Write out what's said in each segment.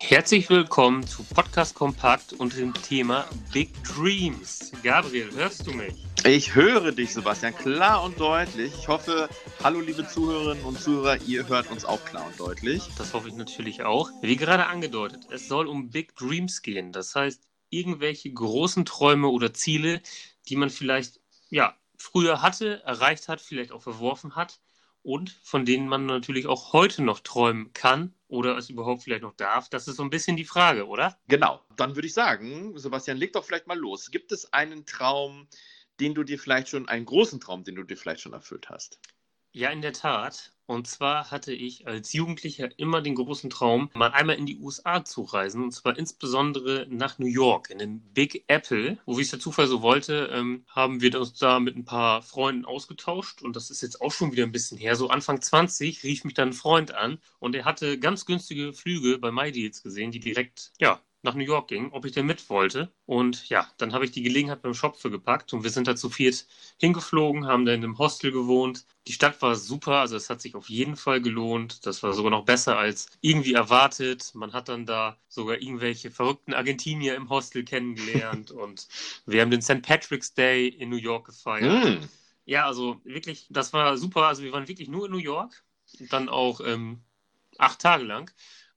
Herzlich willkommen zu Podcast Kompakt und dem Thema Big Dreams. Gabriel, hörst du mich? Ich höre dich, Sebastian, klar und deutlich. Ich hoffe, hallo liebe Zuhörerinnen und Zuhörer, ihr hört uns auch klar und deutlich. Das hoffe ich natürlich auch. Wie gerade angedeutet, es soll um Big Dreams gehen. Das heißt, irgendwelche großen Träume oder Ziele, die man vielleicht ja, früher hatte, erreicht hat, vielleicht auch verworfen hat und von denen man natürlich auch heute noch träumen kann oder es überhaupt vielleicht noch darf. Das ist so ein bisschen die Frage, oder? Genau. Dann würde ich sagen, Sebastian, leg doch vielleicht mal los. Gibt es einen Traum, den du dir vielleicht schon, einen großen Traum, den du dir vielleicht schon erfüllt hast? Ja, in der Tat. Und zwar hatte ich als Jugendlicher immer den großen Traum, mal einmal in die USA zu reisen. Und zwar insbesondere nach New York, in den Big Apple. Wo wie es der Zufall so wollte, ähm, haben wir uns da mit ein paar Freunden ausgetauscht. Und das ist jetzt auch schon wieder ein bisschen her. So Anfang 20 rief mich dann ein Freund an. Und er hatte ganz günstige Flüge bei MyDeals gesehen, die direkt, ja, nach New York ging, ob ich denn mit wollte. Und ja, dann habe ich die Gelegenheit beim Shop für gepackt und wir sind da zu viert hingeflogen, haben da in einem Hostel gewohnt. Die Stadt war super, also es hat sich auf jeden Fall gelohnt. Das war sogar noch besser als irgendwie erwartet. Man hat dann da sogar irgendwelche verrückten Argentinier im Hostel kennengelernt und wir haben den St. Patrick's Day in New York gefeiert. Mm. Ja, also wirklich, das war super. Also wir waren wirklich nur in New York, dann auch ähm, acht Tage lang.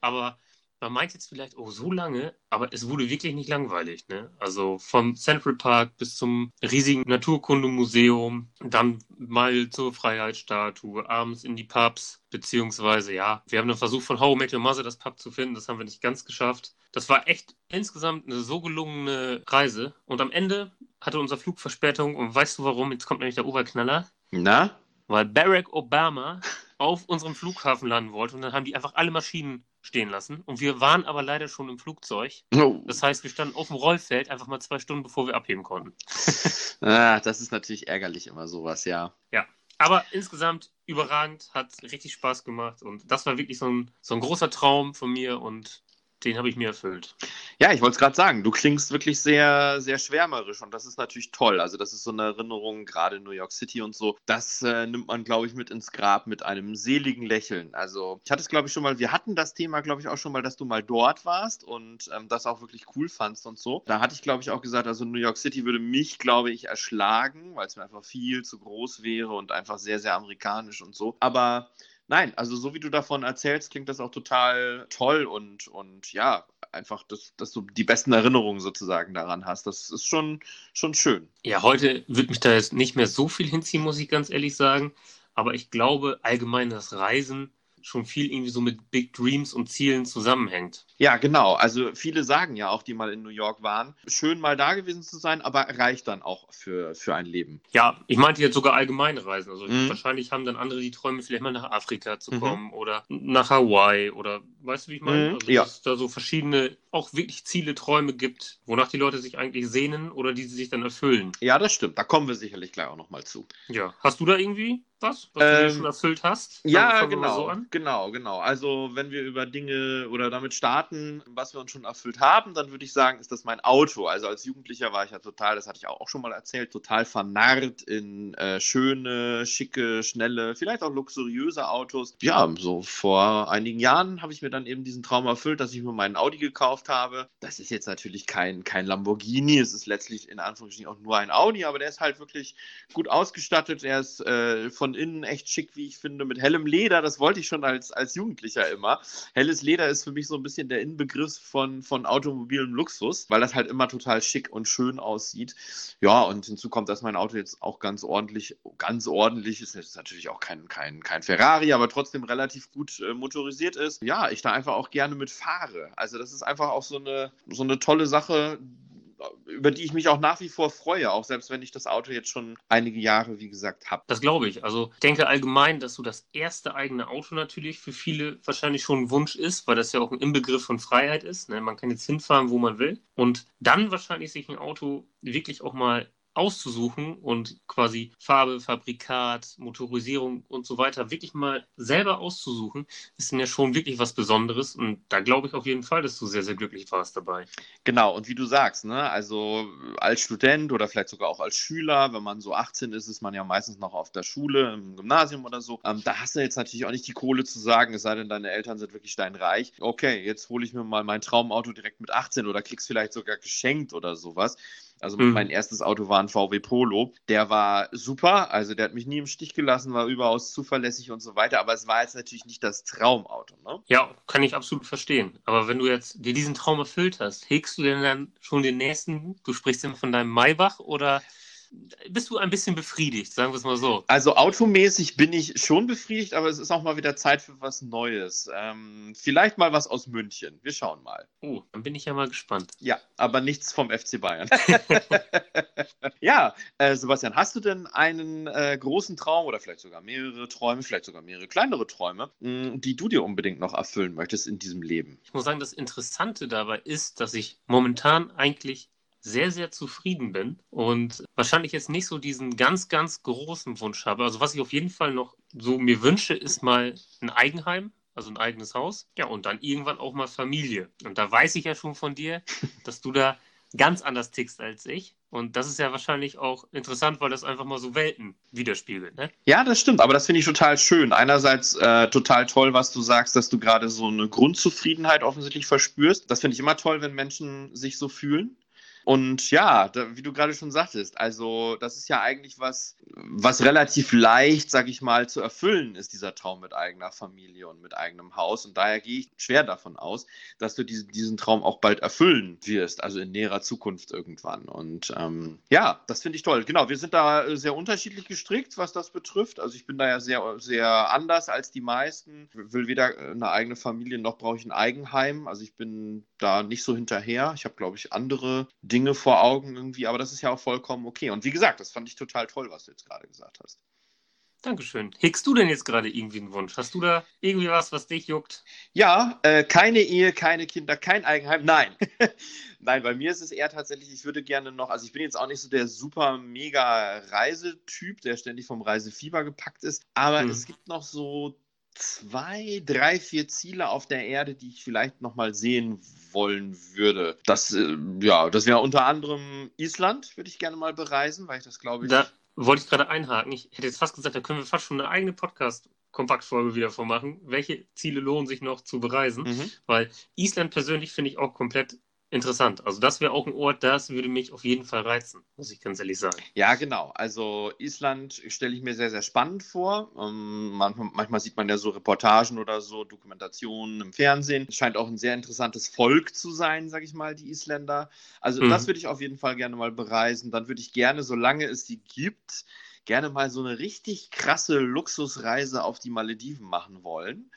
Aber man meint jetzt vielleicht, oh, so lange, aber es wurde wirklich nicht langweilig. Ne? Also vom Central Park bis zum riesigen Naturkundemuseum, dann mal zur Freiheitsstatue, abends in die Pubs, beziehungsweise, ja, wir haben den Versuch von How Met Your Mother das Pub zu finden, das haben wir nicht ganz geschafft. Das war echt insgesamt eine so gelungene Reise und am Ende hatte unser Flug Verspätung und weißt du warum? Jetzt kommt nämlich der Oberknaller. Na? Weil Barack Obama auf unserem Flughafen landen wollte und dann haben die einfach alle Maschinen stehen lassen. Und wir waren aber leider schon im Flugzeug. Oh. Das heißt, wir standen auf dem Rollfeld einfach mal zwei Stunden, bevor wir abheben konnten. ah, das ist natürlich ärgerlich immer sowas, ja. Ja. Aber insgesamt überragend, hat richtig Spaß gemacht und das war wirklich so ein, so ein großer Traum von mir und den habe ich mir erfüllt. Ja, ich wollte es gerade sagen, du klingst wirklich sehr, sehr schwärmerisch und das ist natürlich toll. Also, das ist so eine Erinnerung, gerade in New York City und so. Das äh, nimmt man, glaube ich, mit ins Grab mit einem seligen Lächeln. Also, ich hatte es, glaube ich, schon mal, wir hatten das Thema, glaube ich, auch schon mal, dass du mal dort warst und ähm, das auch wirklich cool fandst und so. Da hatte ich, glaube ich, auch gesagt, also New York City würde mich, glaube ich, erschlagen, weil es mir einfach viel zu groß wäre und einfach sehr, sehr amerikanisch und so. Aber nein, also so wie du davon erzählst, klingt das auch total toll und, und ja, einfach, dass, dass du die besten Erinnerungen sozusagen daran hast. Das ist schon, schon schön. Ja, heute wird mich da jetzt nicht mehr so viel hinziehen, muss ich ganz ehrlich sagen. Aber ich glaube, allgemein das Reisen schon viel irgendwie so mit Big Dreams und Zielen zusammenhängt. Ja, genau. Also viele sagen ja auch, die mal in New York waren, schön mal da gewesen zu sein, aber reicht dann auch für, für ein Leben. Ja, ich meinte jetzt sogar allgemeine Reisen. Also mhm. wahrscheinlich haben dann andere die Träume, vielleicht mal nach Afrika zu mhm. kommen mhm. oder nach Hawaii oder weißt du, wie ich meine? Mhm. Also, ja. dass es da so verschiedene, auch wirklich Ziele, Träume gibt, wonach die Leute sich eigentlich sehnen oder die sie sich dann erfüllen. Ja, das stimmt. Da kommen wir sicherlich gleich auch nochmal zu. Ja. Hast du da irgendwie was, was ähm, du dir schon erfüllt hast? Ja, genau. So genau, genau. Also, wenn wir über Dinge oder damit starten, was wir uns schon erfüllt haben, dann würde ich sagen, ist das mein Auto. Also, als Jugendlicher war ich ja total, das hatte ich auch schon mal erzählt, total vernarrt in äh, schöne, schicke, schnelle, vielleicht auch luxuriöse Autos. Ja, so vor einigen Jahren habe ich mir dann eben diesen Traum erfüllt, dass ich mir meinen Audi gekauft habe. Das ist jetzt natürlich kein, kein Lamborghini, es ist letztlich in Anführungsstrichen auch nur ein Audi, aber der ist halt wirklich gut ausgestattet. Er ist äh, von innen echt schick, wie ich finde, mit hellem Leder. Das wollte ich schon als, als Jugendlicher immer. Helles Leder ist für mich so ein bisschen der Inbegriff von, von automobilem Luxus, weil das halt immer total schick und schön aussieht. Ja, und hinzu kommt, dass mein Auto jetzt auch ganz ordentlich, ganz ordentlich ist. Jetzt natürlich auch kein, kein, kein Ferrari, aber trotzdem relativ gut äh, motorisiert ist. Ja, ich da einfach auch gerne mit fahre. Also das ist einfach auch so eine, so eine tolle Sache, über die ich mich auch nach wie vor freue, auch selbst wenn ich das Auto jetzt schon einige Jahre, wie gesagt, habe. Das glaube ich. Also ich denke allgemein, dass so das erste eigene Auto natürlich für viele wahrscheinlich schon ein Wunsch ist, weil das ja auch ein Inbegriff von Freiheit ist. Ne? Man kann jetzt hinfahren, wo man will. Und dann wahrscheinlich sich ein Auto wirklich auch mal auszusuchen und quasi Farbe, Fabrikat, Motorisierung und so weiter wirklich mal selber auszusuchen, ist dann ja schon wirklich was Besonderes. Und da glaube ich auf jeden Fall, dass du sehr, sehr glücklich warst dabei. Genau, und wie du sagst, ne, also als Student oder vielleicht sogar auch als Schüler, wenn man so 18 ist, ist man ja meistens noch auf der Schule, im Gymnasium oder so. Ähm, da hast du jetzt natürlich auch nicht die Kohle zu sagen, es sei denn, deine Eltern sind wirklich steinreich. Okay, jetzt hole ich mir mal mein Traumauto direkt mit 18 oder krieg's vielleicht sogar geschenkt oder sowas. Also mhm. mein erstes Auto war ein VW Polo. Der war super, also der hat mich nie im Stich gelassen, war überaus zuverlässig und so weiter, aber es war jetzt natürlich nicht das Traumauto. Ne? Ja, kann ich absolut verstehen. Aber wenn du jetzt dir diesen Traum erfüllt hast, hegst du denn dann schon den nächsten, du sprichst dann von deinem Maybach oder bist du ein bisschen befriedigt, sagen wir es mal so. Also automäßig bin ich schon befriedigt, aber es ist auch mal wieder Zeit für was Neues. Ähm, vielleicht mal was aus München. Wir schauen mal. Oh, dann bin ich ja mal gespannt. Ja, aber nichts vom FC Bayern. ja, äh, Sebastian, hast du denn einen äh, großen Traum oder vielleicht sogar mehrere Träume, vielleicht sogar mehrere kleinere Träume, mh, die du dir unbedingt noch erfüllen möchtest in diesem Leben? Ich muss sagen, das Interessante dabei ist, dass ich momentan eigentlich sehr, sehr zufrieden bin und wahrscheinlich jetzt nicht so diesen ganz, ganz großen Wunsch habe. Also was ich auf jeden Fall noch so mir wünsche, ist mal ein Eigenheim, also ein eigenes Haus. Ja, und dann irgendwann auch mal Familie. Und da weiß ich ja schon von dir, dass du da ganz anders tickst als ich. Und das ist ja wahrscheinlich auch interessant, weil das einfach mal so Welten widerspiegelt. Ne? Ja, das stimmt, aber das finde ich total schön. Einerseits äh, total toll, was du sagst, dass du gerade so eine Grundzufriedenheit offensichtlich verspürst. Das finde ich immer toll, wenn Menschen sich so fühlen. Und ja, da, wie du gerade schon sagtest, also das ist ja eigentlich was, was relativ leicht, sag ich mal, zu erfüllen ist, dieser Traum mit eigener Familie und mit eigenem Haus. Und daher gehe ich schwer davon aus, dass du diese, diesen Traum auch bald erfüllen wirst, also in näherer Zukunft irgendwann. Und ähm, ja, das finde ich toll. Genau, wir sind da sehr unterschiedlich gestrickt, was das betrifft. Also ich bin da ja sehr, sehr anders als die meisten. Ich will weder eine eigene Familie noch brauche ich ein Eigenheim. Also ich bin da nicht so hinterher. Ich habe, glaube ich, andere Dinge vor Augen irgendwie, aber das ist ja auch vollkommen okay. Und wie gesagt, das fand ich total toll, was du jetzt gerade gesagt hast. Dankeschön. Hegst du denn jetzt gerade irgendwie einen Wunsch? Hast du da irgendwie was, was dich juckt? Ja, äh, keine Ehe, keine Kinder, kein Eigenheim. Nein. Nein, bei mir ist es eher tatsächlich, ich würde gerne noch, also ich bin jetzt auch nicht so der super mega Reisetyp, der ständig vom Reisefieber gepackt ist, aber hm. es gibt noch so zwei, drei, vier Ziele auf der Erde, die ich vielleicht nochmal sehen wollen würde. Das, äh, ja, das wäre unter anderem Island, würde ich gerne mal bereisen, weil ich das glaube ich. Da wollte ich gerade einhaken. Ich hätte jetzt fast gesagt, da können wir fast schon eine eigene Podcast Kompaktfolge wieder vormachen. Welche Ziele lohnen sich noch zu bereisen? Mhm. Weil Island persönlich finde ich auch komplett interessant. Also das wäre auch ein Ort, das würde mich auf jeden Fall reizen, muss ich ganz ehrlich sagen. Ja, genau. Also Island stelle ich mir sehr, sehr spannend vor. Ähm, manchmal, manchmal, sieht man ja so Reportagen oder so, Dokumentationen im Fernsehen. Es scheint auch ein sehr interessantes Volk zu sein, sage ich mal, die Isländer. Also mhm. das würde ich auf jeden Fall gerne mal bereisen. Dann würde ich gerne, solange es die gibt, gerne mal so eine richtig krasse Luxusreise auf die Malediven machen wollen.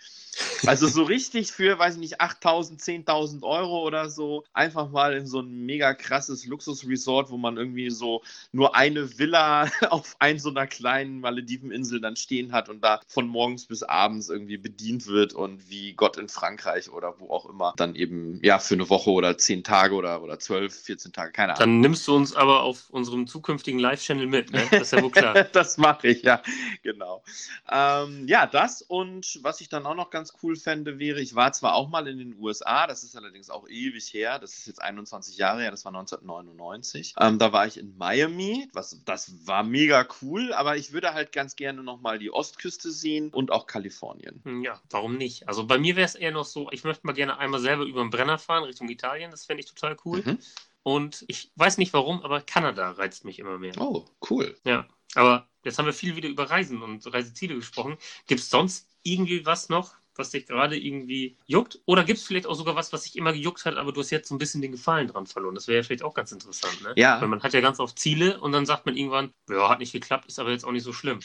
Also so richtig für, weiß ich nicht, 8.000, 10.000 Euro oder so, einfach mal in so ein mega krasses Luxusresort, wo man irgendwie so nur eine Villa auf ein so einer kleinen Malediveninsel dann stehen hat und da von morgens bis abends irgendwie bedient wird und wie Gott in Frankreich oder wo auch immer dann eben, ja, für eine Woche oder 10 Tage oder, oder 12, 14 Tage, keine Ahnung. Dann nimmst du uns aber auf unserem zukünftigen Live-Channel mit, ne? Das ist ja wohl klar. das mache ich, ja, genau. Ähm, ja, das und was ich dann auch noch ganz cool fände, wäre, ich war zwar auch mal in den USA, das ist allerdings auch ewig her, das ist jetzt 21 Jahre her, das war 1999. Ähm, da war ich in Miami, was, das war mega cool, aber ich würde halt ganz gerne nochmal die Ostküste sehen und auch Kalifornien. Hm, ja, warum nicht? Also bei mir wäre es eher noch so, ich möchte mal gerne einmal selber über den Brenner fahren Richtung Italien, das fände ich total cool. Mhm. Und ich weiß nicht warum, aber Kanada reizt mich immer mehr. Oh, cool. Ja, aber jetzt haben wir viel wieder über Reisen und Reiseziele gesprochen. Gibt es sonst irgendwie was noch, was dich gerade irgendwie juckt? Oder gibt es vielleicht auch sogar was, was dich immer gejuckt hat, aber du hast jetzt so ein bisschen den Gefallen dran verloren? Das wäre ja vielleicht auch ganz interessant, ne? Ja. Weil man hat ja ganz oft Ziele und dann sagt man irgendwann, ja, hat nicht geklappt, ist aber jetzt auch nicht so schlimm.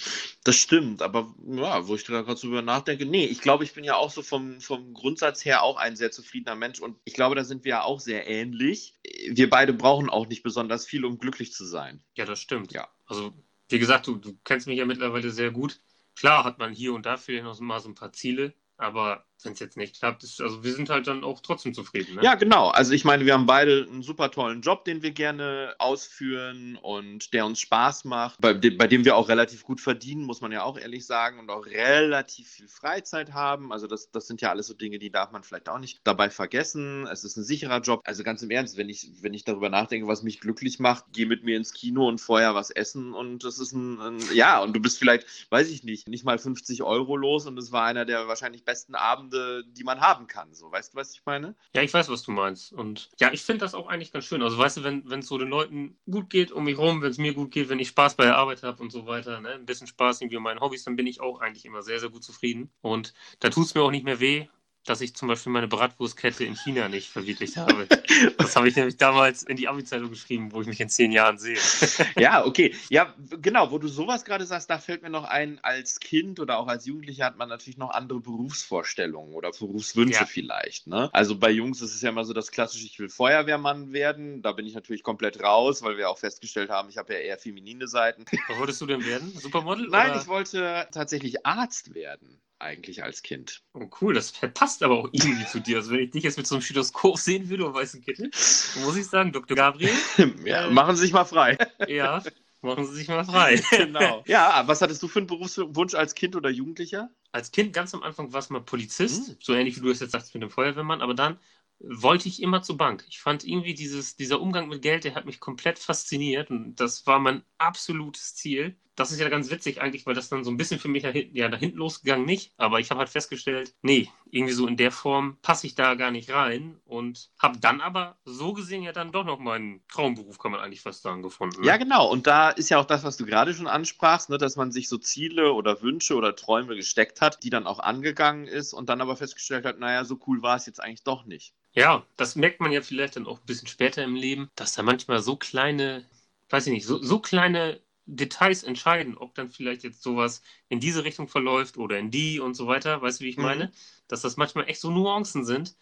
Das stimmt, aber ja, wo ich da gerade so drüber nachdenke, nee, ich glaube, ich bin ja auch so vom, vom Grundsatz her auch ein sehr zufriedener Mensch und ich glaube, da sind wir ja auch sehr ähnlich. Wir beide brauchen auch nicht besonders viel, um glücklich zu sein. Ja, das stimmt. Ja. Also, wie gesagt, du, du kennst mich ja mittlerweile sehr gut. Klar hat man hier und da vielleicht noch mal so ein paar Ziele, aber wenn es jetzt nicht klappt. Ist, also wir sind halt dann auch trotzdem zufrieden. Ne? Ja, genau. Also ich meine, wir haben beide einen super tollen Job, den wir gerne ausführen und der uns Spaß macht, bei, bei dem wir auch relativ gut verdienen, muss man ja auch ehrlich sagen, und auch relativ viel Freizeit haben. Also das, das sind ja alles so Dinge, die darf man vielleicht auch nicht dabei vergessen. Es ist ein sicherer Job. Also ganz im Ernst, wenn ich, wenn ich darüber nachdenke, was mich glücklich macht, geh mit mir ins Kino und vorher was essen und das ist ein, ein ja, und du bist vielleicht, weiß ich nicht, nicht mal 50 Euro los und es war einer der wahrscheinlich besten Abende, die man haben kann. So, weißt du, was ich meine? Ja, ich weiß, was du meinst. Und ja, ich finde das auch eigentlich ganz schön. Also weißt du, wenn es so den Leuten gut geht um mich rum, wenn es mir gut geht, wenn ich Spaß bei der Arbeit habe und so weiter, ne? ein bisschen Spaß irgendwie um meinen Hobbys, dann bin ich auch eigentlich immer sehr, sehr gut zufrieden. Und da tut es mir auch nicht mehr weh, dass ich zum Beispiel meine Bratwurstkette in China nicht verwirklicht habe. Das habe ich nämlich damals in die Abi-Zeitung geschrieben, wo ich mich in zehn Jahren sehe. Ja, okay. Ja, genau, wo du sowas gerade sagst, da fällt mir noch ein, als Kind oder auch als Jugendlicher hat man natürlich noch andere Berufsvorstellungen oder Berufswünsche ja. vielleicht. Ne? Also bei Jungs ist es ja immer so das klassische, ich will Feuerwehrmann werden. Da bin ich natürlich komplett raus, weil wir auch festgestellt haben, ich habe ja eher feminine Seiten. Was wolltest du denn werden? Supermodel? Nein, oder? ich wollte tatsächlich Arzt werden eigentlich als Kind. Oh, cool, das passt aber auch irgendwie zu dir. Also, wenn ich dich jetzt mit so einem Stethoskop sehen würde und weißen Kittel, muss ich sagen, Dr. Gabriel. ja, äh, machen Sie sich mal frei. ja, machen Sie sich mal frei. genau. Ja, was hattest du für einen Berufswunsch als Kind oder Jugendlicher? Als Kind ganz am Anfang war es mal Polizist, hm. so ähnlich wie du es jetzt sagst mit dem Feuerwehrmann, aber dann wollte ich immer zur Bank. Ich fand irgendwie dieses, dieser Umgang mit Geld, der hat mich komplett fasziniert und das war mein absolutes Ziel. Das ist ja ganz witzig eigentlich, weil das dann so ein bisschen für mich ja, da hinten losgegangen nicht, aber ich habe halt festgestellt, nee, irgendwie so in der Form passe ich da gar nicht rein und habe dann aber so gesehen ja dann doch noch meinen Traumberuf, kann man eigentlich fast sagen, gefunden. Ne? Ja, genau. Und da ist ja auch das, was du gerade schon ansprachst, ne, dass man sich so Ziele oder Wünsche oder Träume gesteckt hat, die dann auch angegangen ist und dann aber festgestellt hat, naja, so cool war es jetzt eigentlich doch nicht. Ja, das merkt man ja vielleicht dann auch ein bisschen später im Leben, dass da manchmal so kleine, weiß ich nicht, so, so kleine Details entscheiden, ob dann vielleicht jetzt sowas in diese Richtung verläuft oder in die und so weiter. Weißt du, wie ich mhm. meine? Dass das manchmal echt so Nuancen sind,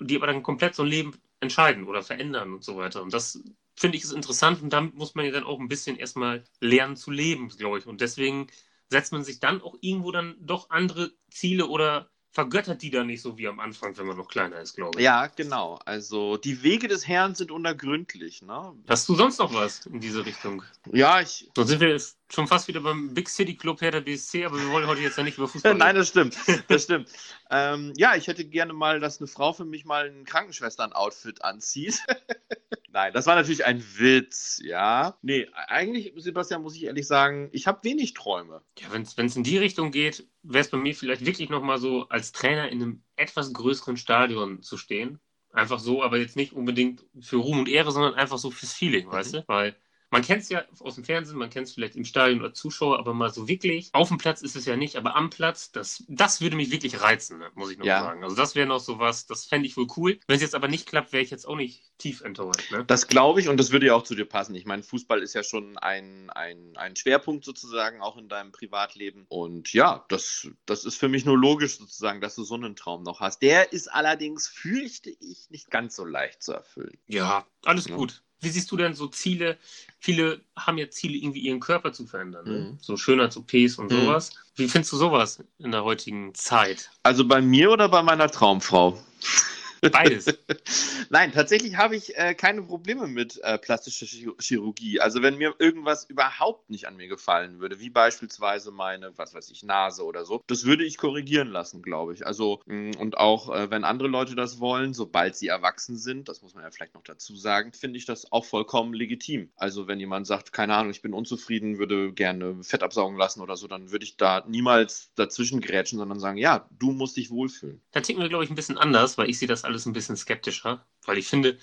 die aber dann komplett so ein Leben entscheiden oder verändern und so weiter. Und das finde ich ist interessant und damit muss man ja dann auch ein bisschen erstmal lernen zu leben, glaube ich. Und deswegen setzt man sich dann auch irgendwo dann doch andere Ziele oder vergöttert die dann nicht so wie am Anfang, wenn man noch kleiner ist, glaube ich. Ja, genau. Also die Wege des Herrn sind unergründlich. Ne? Hast du sonst noch was in diese Richtung? Ja, ich. Sonst sind wir schon fast wieder beim Big City Club her der BSC, aber wir wollen heute jetzt ja nicht über Fußball Nein, das stimmt. Das stimmt. ähm, ja, ich hätte gerne mal, dass eine Frau für mich mal ein Krankenschwestern-Outfit anzieht. Nein, das war natürlich ein Witz, ja. Nee, eigentlich, Sebastian, muss ich ehrlich sagen, ich habe wenig Träume. Ja, wenn es in die Richtung geht, wäre es bei mir vielleicht wirklich nochmal so, als Trainer in einem etwas größeren Stadion zu stehen. Einfach so, aber jetzt nicht unbedingt für Ruhm und Ehre, sondern einfach so fürs Feeling, mhm. weißt du? Weil man kennt es ja aus dem Fernsehen, man kennt es vielleicht im Stadion oder Zuschauer, aber mal so wirklich, auf dem Platz ist es ja nicht, aber am Platz, das, das würde mich wirklich reizen, ne, muss ich noch ja. sagen. Also das wäre noch so was, das fände ich wohl cool. Wenn es jetzt aber nicht klappt, wäre ich jetzt auch nicht tief enttäuscht. Ne? Das glaube ich und das würde ja auch zu dir passen. Ich meine, Fußball ist ja schon ein, ein, ein Schwerpunkt sozusagen auch in deinem Privatleben. Und ja, das, das ist für mich nur logisch sozusagen, dass du so einen Traum noch hast. Der ist allerdings, fürchte ich, nicht ganz so leicht zu erfüllen. Ja, alles ja. gut. Wie siehst du denn so Ziele? Viele haben ja Ziele, irgendwie ihren Körper zu verändern. Ne? Mhm. So Schönheits-OPs und mhm. sowas. Wie findest du sowas in der heutigen Zeit? Also bei mir oder bei meiner Traumfrau? Beides. Nein, tatsächlich habe ich äh, keine Probleme mit äh, plastischer Chirurgie. Also wenn mir irgendwas überhaupt nicht an mir gefallen würde, wie beispielsweise meine, was weiß ich, Nase oder so, das würde ich korrigieren lassen, glaube ich. Also mh, mm, und auch äh, wenn andere Leute das wollen, sobald sie erwachsen sind, das muss man ja vielleicht noch dazu sagen, finde ich das auch vollkommen legitim. Also wenn jemand sagt, keine Ahnung, ich bin unzufrieden, würde gerne Fett absaugen lassen oder so, dann würde ich da niemals dazwischen grätschen, sondern sagen, ja, du musst dich wohlfühlen. Da ticken wir, glaube ich, ein bisschen anders, weil ich sehe das alles alles ein bisschen skeptischer, weil ich finde,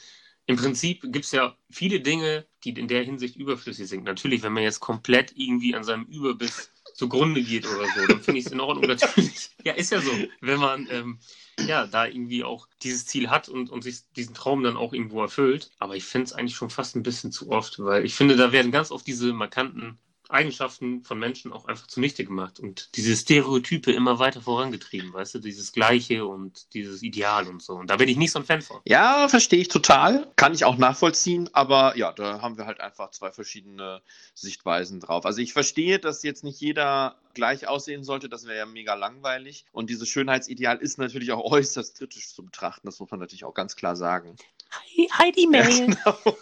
im Prinzip gibt es ja viele Dinge, die in der Hinsicht überflüssig sind. Natürlich, wenn man jetzt komplett irgendwie an seinem Überbiss zugrunde geht oder so, dann finde ich es in Ordnung. Natürlich, ja, ist ja so, wenn man ähm, ja da irgendwie auch dieses Ziel hat und, und sich diesen Traum dann auch irgendwo erfüllt. Aber ich finde es eigentlich schon fast ein bisschen zu oft, weil ich finde, da werden ganz oft diese markanten Eigenschaften von Menschen auch einfach zunichte gemacht und diese Stereotype immer weiter vorangetrieben, weißt du, dieses Gleiche und dieses Ideal und so. Und da bin ich nicht so ein Fan von. Ja, verstehe ich total. Kann ich auch nachvollziehen, aber ja, da haben wir halt einfach zwei verschiedene Sichtweisen drauf. Also ich verstehe, dass jetzt nicht jeder gleich aussehen sollte, das wäre ja mega langweilig. Und dieses Schönheitsideal ist natürlich auch äußerst kritisch zu betrachten, das muss man natürlich auch ganz klar sagen. Heidi Mail. Ja, genau.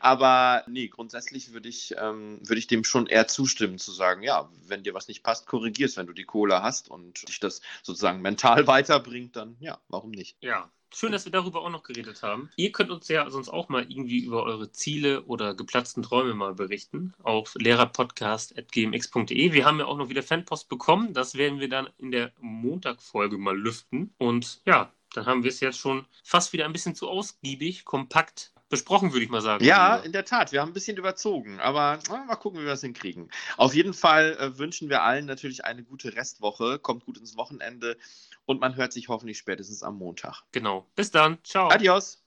Aber nee, grundsätzlich würde ich, ähm, würd ich dem schon eher zustimmen, zu sagen, ja, wenn dir was nicht passt, korrigierst, wenn du die Cola hast und dich das sozusagen mental weiterbringt, dann ja, warum nicht? Ja, Schön, dass wir darüber auch noch geredet haben. Ihr könnt uns ja sonst auch mal irgendwie über eure Ziele oder geplatzten Träume mal berichten auf lehrerpodcast.gmx.de. Wir haben ja auch noch wieder Fanpost bekommen. Das werden wir dann in der Montagfolge mal lüften. Und ja, dann haben wir es jetzt schon fast wieder ein bisschen zu ausgiebig, kompakt besprochen, würde ich mal sagen. Ja, in der Tat. Wir haben ein bisschen überzogen, aber na, mal gucken, wie wir es hinkriegen. Auf jeden Fall äh, wünschen wir allen natürlich eine gute Restwoche. Kommt gut ins Wochenende und man hört sich hoffentlich spätestens am Montag. Genau. Bis dann. Ciao. Adios.